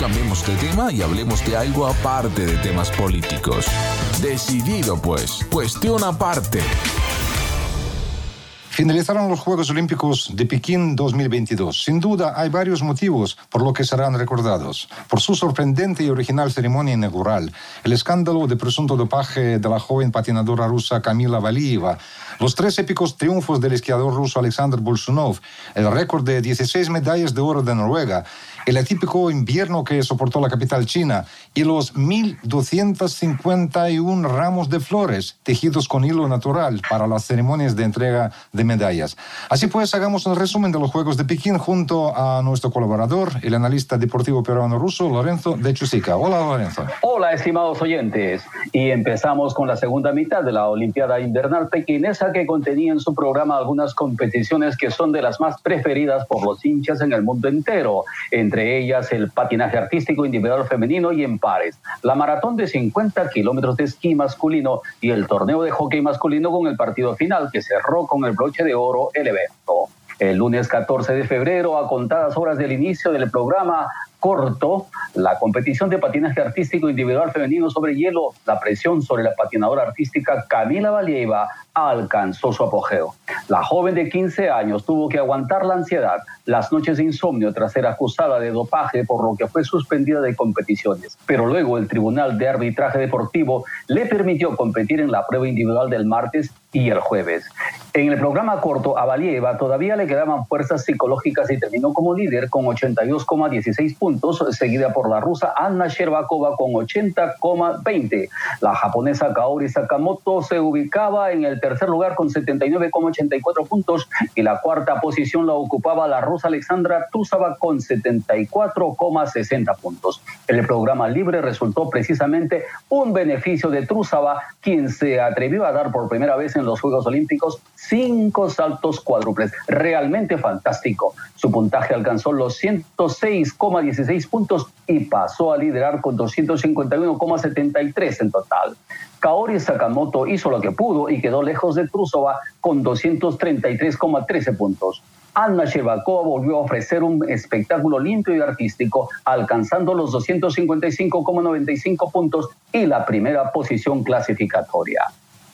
Cambiemos de tema y hablemos de algo aparte de temas políticos. Decidido pues, cuestión aparte. Finalizaron los Juegos Olímpicos de Pekín 2022. Sin duda, hay varios motivos por lo que serán recordados. Por su sorprendente y original ceremonia inaugural, el escándalo de presunto dopaje de la joven patinadora rusa Kamila Valieva, los tres épicos triunfos del esquiador ruso Alexander Bolshunov, el récord de 16 medallas de oro de Noruega, el atípico invierno que soportó la capital china y los 1.251 ramos de flores tejidos con hilo natural para las ceremonias de entrega de medallas. Así pues, hagamos un resumen de los Juegos de Pekín junto a nuestro colaborador, el analista deportivo peruano ruso, Lorenzo de Chusica. Hola, Lorenzo. Hola, estimados oyentes. Y empezamos con la segunda mitad de la Olimpiada Invernal Pekinesa que contenía en su programa algunas competiciones que son de las más preferidas por los hinchas en el mundo entero. Entre ellas el patinaje artístico individual femenino y en pares, la maratón de 50 kilómetros de esquí masculino y el torneo de hockey masculino con el partido final que cerró con el broche de oro el evento. El lunes 14 de febrero, a contadas horas del inicio del programa, corto, la competición de patinaje artístico individual femenino sobre hielo, la presión sobre la patinadora artística Camila Valieva alcanzó su apogeo. La joven de 15 años tuvo que aguantar la ansiedad, las noches de insomnio tras ser acusada de dopaje, por lo que fue suspendida de competiciones. Pero luego el Tribunal de Arbitraje Deportivo le permitió competir en la prueba individual del martes y el jueves. En el programa corto, a Valieva todavía le quedaban fuerzas psicológicas y terminó como líder con 82,16 puntos, seguida por la rusa Anna Sherbakova con 80,20. La japonesa Kaori Sakamoto se ubicaba en el tercer lugar con 79,84 puntos y la cuarta posición la ocupaba la rusa Alexandra Tusava con 74,60 puntos. El programa libre resultó precisamente un beneficio de Trusava, quien se atrevió a dar por primera vez en los Juegos Olímpicos cinco saltos cuádruples. Realmente fantástico. Su puntaje alcanzó los 106,16 puntos y pasó a liderar con 251,73 en total. Kaori Sakamoto hizo lo que pudo y quedó lejos de Trusova con 233,13 puntos. Anna Shevakova volvió a ofrecer un espectáculo limpio y artístico, alcanzando los 255,95 puntos y la primera posición clasificatoria.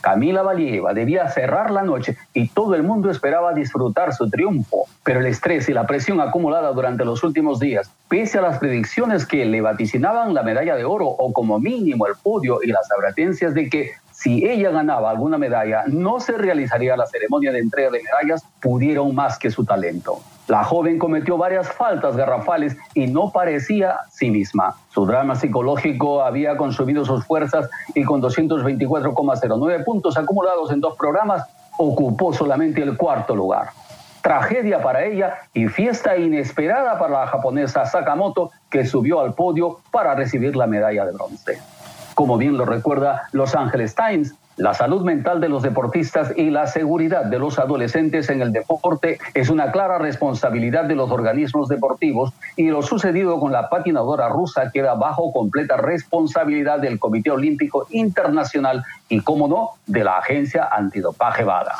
Camila Valieva debía cerrar la noche y todo el mundo esperaba disfrutar su triunfo, pero el estrés y la presión acumulada durante los últimos días, pese a las predicciones que le vaticinaban la medalla de oro o como mínimo el podio y las advertencias de que si ella ganaba alguna medalla, no se realizaría la ceremonia de entrega de medallas, pudieron más que su talento. La joven cometió varias faltas garrafales y no parecía sí misma. Su drama psicológico había consumido sus fuerzas y con 224,09 puntos acumulados en dos programas, ocupó solamente el cuarto lugar. Tragedia para ella y fiesta inesperada para la japonesa Sakamoto, que subió al podio para recibir la medalla de bronce. Como bien lo recuerda Los Angeles Times, la salud mental de los deportistas y la seguridad de los adolescentes en el deporte es una clara responsabilidad de los organismos deportivos y lo sucedido con la patinadora rusa queda bajo completa responsabilidad del Comité Olímpico Internacional y, como no, de la agencia antidopaje VADA.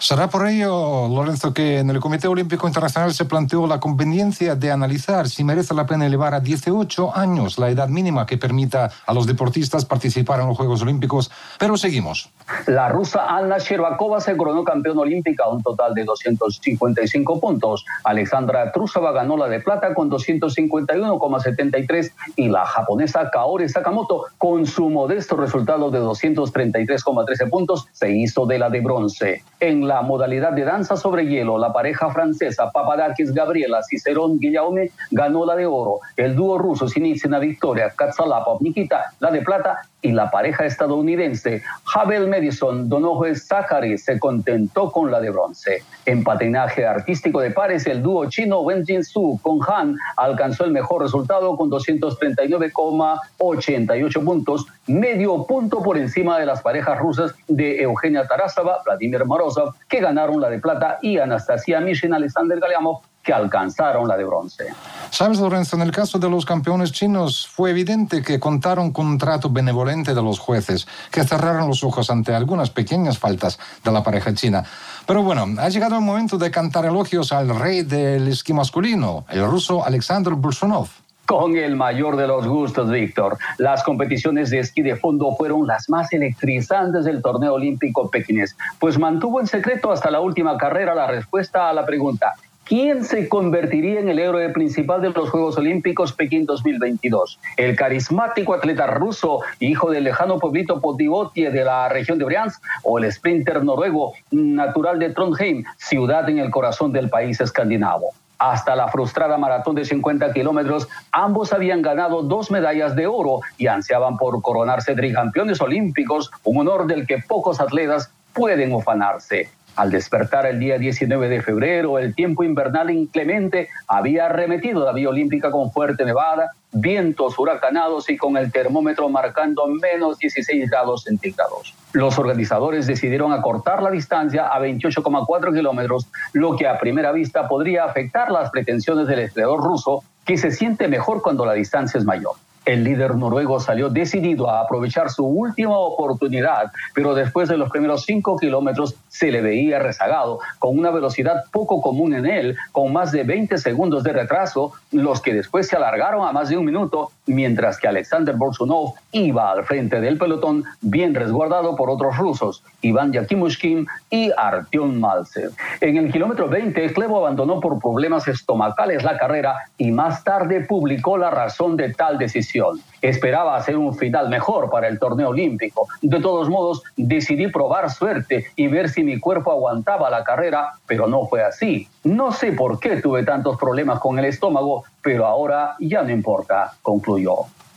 Será por ello, Lorenzo, que en el Comité Olímpico Internacional se planteó la conveniencia de analizar si merece la pena elevar a 18 años la edad mínima que permita a los deportistas participar en los Juegos Olímpicos. Pero seguimos. La rusa Anna Sherbakova se coronó campeona olímpica a un total de 255 puntos. Alexandra Trusova ganó la de plata con 251,73 y la japonesa Kaori Sakamoto con su modesto resultado de 233,13 puntos se hizo de la de bronce. En la modalidad de danza sobre hielo, la pareja francesa Papadakis Gabriela Cicerón Guillaume ganó la de oro. El dúo ruso Sinitsina Victoria Katsalapov Nikita la de plata y la pareja estadounidense Havel Madison Donoghue Zachary se contentó con la de bronce. En patinaje artístico de pares, el dúo chino Wen Su con Han alcanzó el mejor resultado con 239,88 puntos, medio punto por encima de las parejas rusas de Eugenia Tarasova, Vladimir Morozov, que ganaron la de plata, y Anastasia Mishin, Alexander Galiamov, que alcanzaron la de bronce. Sabes, Lorenzo, en el caso de los campeones chinos fue evidente que contaron con un trato benevolente de los jueces, que cerraron los ojos ante algunas pequeñas faltas de la pareja china. Pero bueno, ha llegado el momento de cantar elogios al rey del esquí masculino, el ruso Alexander Bursunov. Con el mayor de los gustos, Víctor. Las competiciones de esquí de fondo fueron las más electrizantes del torneo olímpico pequinés, pues mantuvo en secreto hasta la última carrera la respuesta a la pregunta ¿Quién se convertiría en el héroe principal de los Juegos Olímpicos Pekín 2022? ¿El carismático atleta ruso, hijo del lejano pueblito Potivotie de la región de Briansk, o el sprinter noruego natural de Trondheim, ciudad en el corazón del país escandinavo? Hasta la frustrada maratón de 50 kilómetros, ambos habían ganado dos medallas de oro y ansiaban por coronarse tricampeones olímpicos, un honor del que pocos atletas pueden ufanarse. Al despertar el día 19 de febrero, el tiempo invernal inclemente había arremetido la vía olímpica con fuerte nevada, vientos huracanados y con el termómetro marcando menos 16 grados centígrados. Los organizadores decidieron acortar la distancia a 28,4 kilómetros, lo que a primera vista podría afectar las pretensiones del esquiador ruso, que se siente mejor cuando la distancia es mayor. El líder noruego salió decidido a aprovechar su última oportunidad, pero después de los primeros cinco kilómetros se le veía rezagado, con una velocidad poco común en él, con más de 20 segundos de retraso, los que después se alargaron a más de un minuto, mientras que Alexander Bolsunov iba al frente del pelotón, bien resguardado por otros rusos, Iván Yakimushkin y Artyom Malsev. En el kilómetro 20, Klevo abandonó por problemas estomacales la carrera y más tarde publicó la razón de tal decisión Esperaba hacer un final mejor para el torneo olímpico. De todos modos, decidí probar suerte y ver si mi cuerpo aguantaba la carrera, pero no fue así. No sé por qué tuve tantos problemas con el estómago, pero ahora ya no importa, concluyó.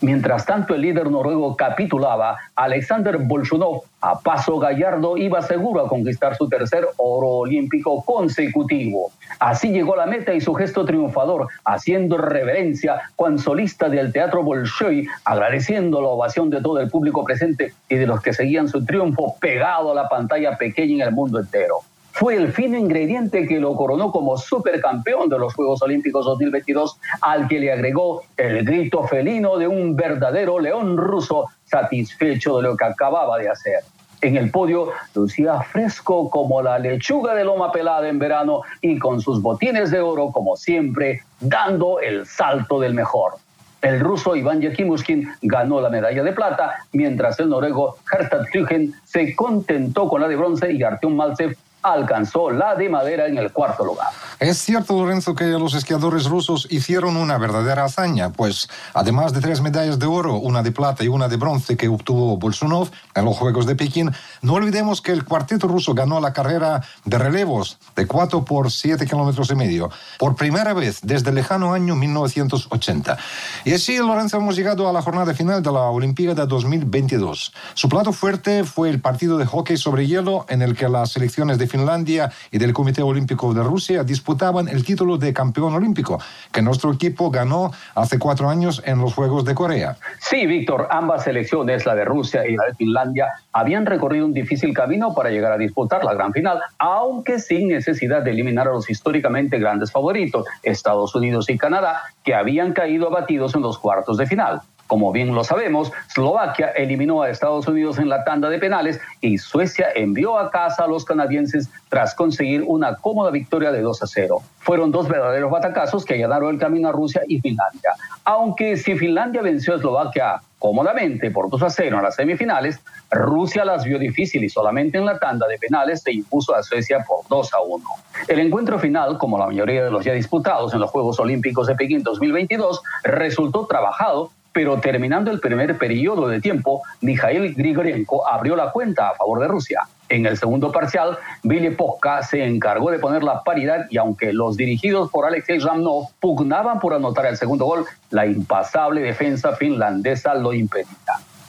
Mientras tanto, el líder noruego capitulaba, Alexander Bolshunov, a paso gallardo, iba seguro a conquistar su tercer oro olímpico consecutivo. Así llegó la meta y su gesto triunfador, haciendo reverencia, cuan solista del Teatro Bolshoi, agradeciendo la ovación de todo el público presente y de los que seguían su triunfo pegado a la pantalla pequeña en el mundo entero fue el fino ingrediente que lo coronó como supercampeón de los Juegos Olímpicos 2022, al que le agregó el grito felino de un verdadero león ruso satisfecho de lo que acababa de hacer. En el podio lucía fresco como la lechuga de loma pelada en verano y con sus botines de oro como siempre, dando el salto del mejor. El ruso Iván Yakimushkin ganó la medalla de plata, mientras el noruego Hertha Trygen se contentó con la de bronce y Artyom Maltsev alcanzó la de madera en el cuarto lugar. Es cierto, Lorenzo, que los esquiadores rusos hicieron una verdadera hazaña, pues además de tres medallas de oro, una de plata y una de bronce que obtuvo Bolsunov en los Juegos de Pekín, no olvidemos que el cuarteto ruso ganó la carrera de relevos de 4 por 7 kilómetros y medio, por primera vez desde el lejano año 1980. Y así, Lorenzo, hemos llegado a la jornada final de la Olimpiada 2022. Su plato fuerte fue el partido de hockey sobre hielo en el que las selecciones de Finlandia y del Comité Olímpico de Rusia disputaban el título de campeón olímpico, que nuestro equipo ganó hace cuatro años en los Juegos de Corea. Sí, Víctor, ambas selecciones, la de Rusia y la de Finlandia, habían recorrido un difícil camino para llegar a disputar la gran final, aunque sin necesidad de eliminar a los históricamente grandes favoritos, Estados Unidos y Canadá, que habían caído abatidos en los cuartos de final. Como bien lo sabemos, Eslovaquia eliminó a Estados Unidos en la tanda de penales y Suecia envió a casa a los canadienses tras conseguir una cómoda victoria de 2 a 0. Fueron dos verdaderos batacazos que allanaron el camino a Rusia y Finlandia. Aunque si Finlandia venció a Eslovaquia cómodamente por 2 a 0 en las semifinales, Rusia las vio difícil y solamente en la tanda de penales se impuso a Suecia por 2 a 1. El encuentro final, como la mayoría de los ya disputados en los Juegos Olímpicos de Pekín 2022, resultó trabajado pero terminando el primer periodo de tiempo, Mikhail Grigorienko abrió la cuenta a favor de Rusia. En el segundo parcial, Billy Poska se encargó de poner la paridad y aunque los dirigidos por Alexei Ramnov pugnaban por anotar el segundo gol, la impasable defensa finlandesa lo impedía.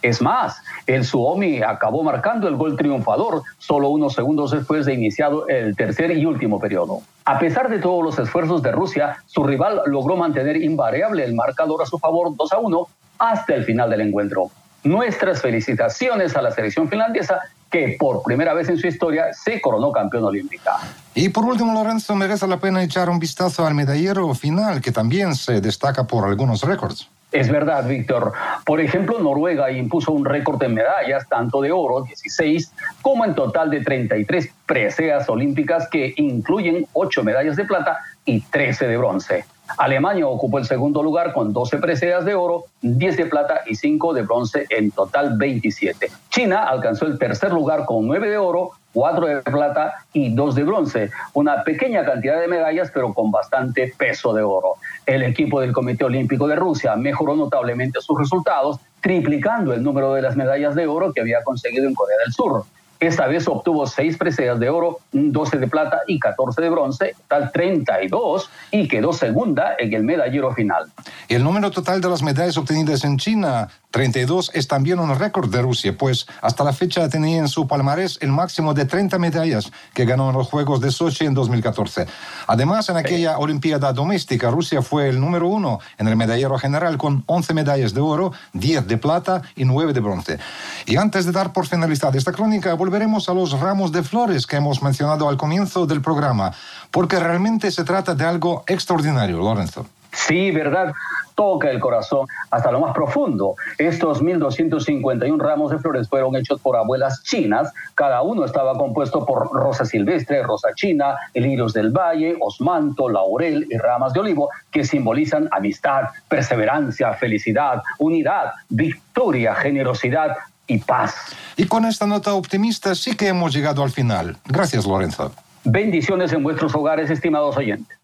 Es más, el Suomi acabó marcando el gol triunfador solo unos segundos después de iniciado el tercer y último periodo. A pesar de todos los esfuerzos de Rusia, su rival logró mantener invariable el marcador a su favor 2 a 1 hasta el final del encuentro. Nuestras felicitaciones a la selección finlandesa que por primera vez en su historia se coronó campeón olímpica. Y por último, Lorenzo, merece la pena echar un vistazo al medallero final, que también se destaca por algunos récords. Es verdad, Víctor. Por ejemplo, Noruega impuso un récord de medallas, tanto de oro, 16, como en total de 33 preseas olímpicas que incluyen 8 medallas de plata y 13 de bronce. Alemania ocupó el segundo lugar con 12 preseas de oro, 10 de plata y 5 de bronce, en total 27. China alcanzó el tercer lugar con 9 de oro, 4 de plata y 2 de bronce. Una pequeña cantidad de medallas, pero con bastante peso de oro. El equipo del Comité Olímpico de Rusia mejoró notablemente sus resultados, triplicando el número de las medallas de oro que había conseguido en Corea del Sur. Esta vez obtuvo seis preseas de oro, 12 de plata y 14 de bronce, tal 32, y quedó segunda en el medallero final. El número total de las medallas obtenidas en China 32 es también un récord de Rusia, pues hasta la fecha tenía en su palmarés el máximo de 30 medallas que ganó en los Juegos de Sochi en 2014. Además, en aquella Olimpiada doméstica, Rusia fue el número uno en el medallero general con 11 medallas de oro, 10 de plata y 9 de bronce. Y antes de dar por finalizada esta crónica, volveremos a los ramos de flores que hemos mencionado al comienzo del programa, porque realmente se trata de algo extraordinario, Lorenzo. Sí, ¿verdad? Toca el corazón hasta lo más profundo. Estos 1.251 ramos de flores fueron hechos por abuelas chinas. Cada uno estaba compuesto por rosa silvestre, rosa china, lirios del valle, osmanto, laurel y ramas de olivo que simbolizan amistad, perseverancia, felicidad, unidad, victoria, generosidad y paz. Y con esta nota optimista sí que hemos llegado al final. Gracias, Lorenzo. Bendiciones en vuestros hogares, estimados oyentes.